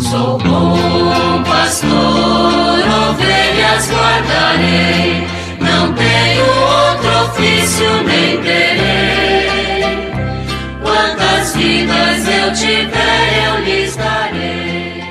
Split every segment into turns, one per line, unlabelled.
Sou bom pastor, ovelhas guardarei, não tenho outro ofício nem terei. Quantas vidas eu tiver, eu lhes darei.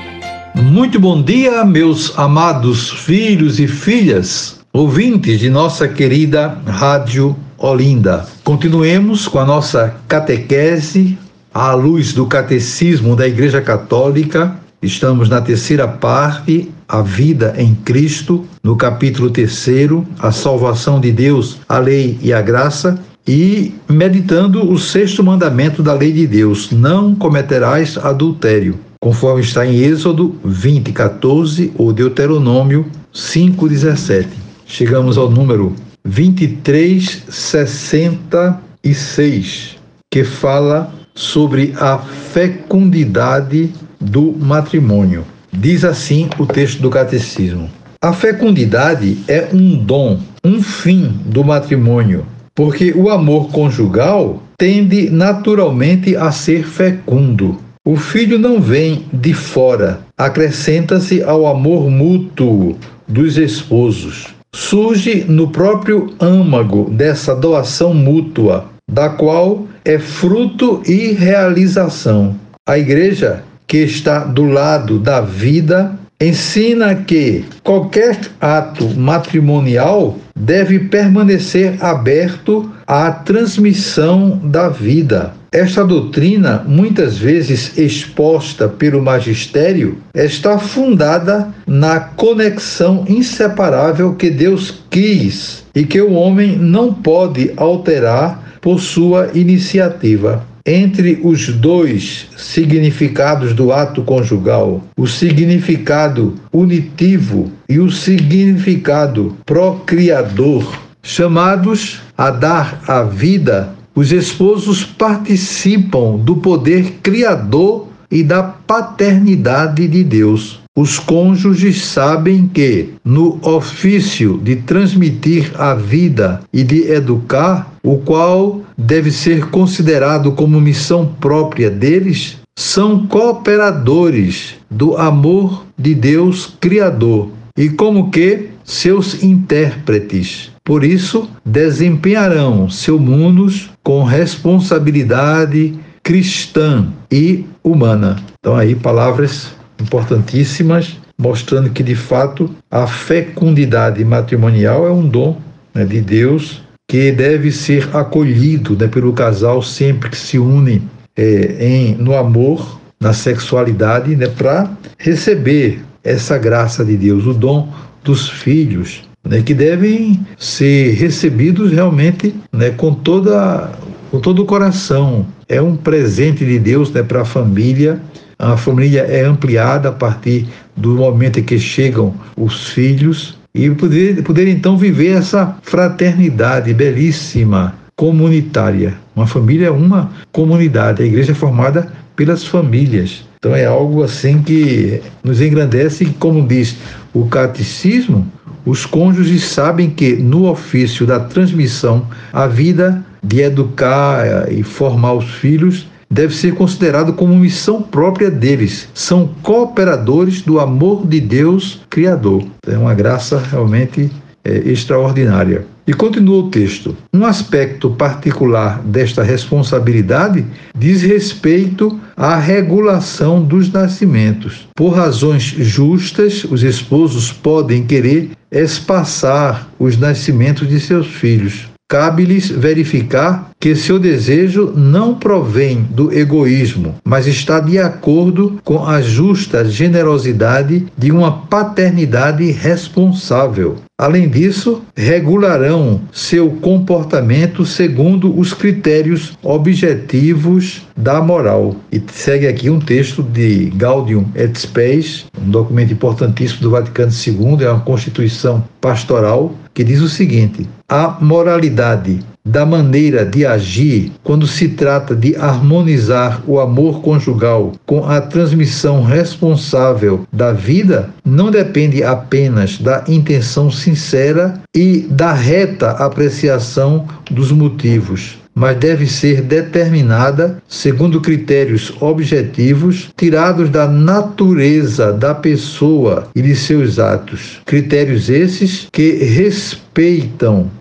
Muito bom dia, meus amados filhos e filhas, ouvintes de nossa querida Rádio Olinda. Continuemos com a nossa catequese à luz do catecismo da Igreja Católica Estamos na terceira parte, a vida em Cristo, no capítulo terceiro, a salvação de Deus, a lei e a graça, e meditando o sexto mandamento da lei de Deus: não cometerás adultério, conforme está em Êxodo 20, 14 ou Deuteronômio 5, 17. Chegamos ao número 2366, que fala sobre a fecundidade do matrimônio. Diz assim o texto do Catecismo: A fecundidade é um dom, um fim do matrimônio, porque o amor conjugal tende naturalmente a ser fecundo. O filho não vem de fora, acrescenta-se ao amor mútuo dos esposos. Surge no próprio âmago dessa doação mútua, da qual é fruto e realização. A igreja que está do lado da vida, ensina que qualquer ato matrimonial deve permanecer aberto à transmissão da vida. Esta doutrina, muitas vezes exposta pelo magistério, está fundada na conexão inseparável que Deus quis e que o homem não pode alterar por sua iniciativa entre os dois significados do ato conjugal, o significado unitivo e o significado procriador, chamados a dar a vida, os esposos participam do poder criador e da paternidade de Deus. Os cônjuges sabem que, no ofício de transmitir a vida e de educar, o qual deve ser considerado como missão própria deles, são cooperadores do amor de Deus Criador e, como que, seus intérpretes. Por isso, desempenharão seu mundos com responsabilidade cristã e humana. Então, aí, palavras importantíssimas, mostrando que, de fato, a fecundidade matrimonial é um dom né, de Deus que deve ser acolhido né, pelo casal sempre que se une é, em, no amor, na sexualidade, né, para receber essa graça de Deus, o dom dos filhos, né, que devem ser recebidos realmente né, com, toda, com todo o coração. É um presente de Deus né, para a família. A família é ampliada a partir do momento em que chegam os filhos e poder, poder então viver essa fraternidade belíssima, comunitária. Uma família é uma comunidade, a igreja é formada pelas famílias. Então é algo assim que nos engrandece, como diz o catecismo, os cônjuges sabem que no ofício da transmissão, a vida de educar e formar os filhos deve ser considerado como missão própria deles. São cooperadores do amor de Deus Criador. É uma graça realmente é, extraordinária. E continua o texto. Um aspecto particular desta responsabilidade diz respeito à regulação dos nascimentos. Por razões justas, os esposos podem querer espaçar os nascimentos de seus filhos. Cabe-lhes verificar que seu desejo não provém do egoísmo, mas está de acordo com a justa generosidade de uma paternidade responsável. Além disso, regularão seu comportamento segundo os critérios objetivos da moral. E segue aqui um texto de Gaudium et Spes, um documento importantíssimo do Vaticano II, é uma constituição pastoral, que diz o seguinte: a moralidade da maneira de agir quando se trata de harmonizar o amor conjugal com a transmissão responsável da vida não depende apenas da intenção sincera e da reta apreciação dos motivos, mas deve ser determinada segundo critérios objetivos tirados da natureza da pessoa e de seus atos. Critérios esses que respeitam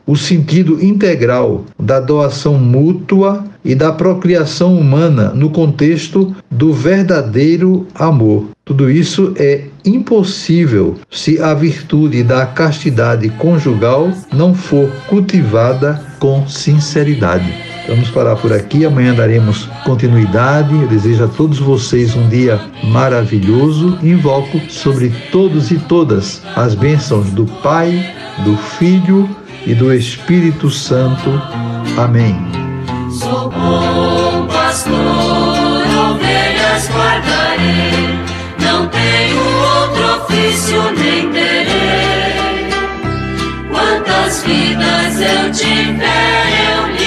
o sentido integral da doação mútua e da procriação humana no contexto do verdadeiro amor. Tudo isso é impossível se a virtude da castidade conjugal não for cultivada com sinceridade. Vamos parar por aqui, amanhã daremos continuidade. Eu desejo a todos vocês um dia maravilhoso invoco sobre todos e todas as bênçãos do Pai, do Filho e do Espírito Santo. Amém.
Sou bom pastor, ovelhas guardarei, não tenho outro ofício nem terei. Quantas vidas eu tiver, eu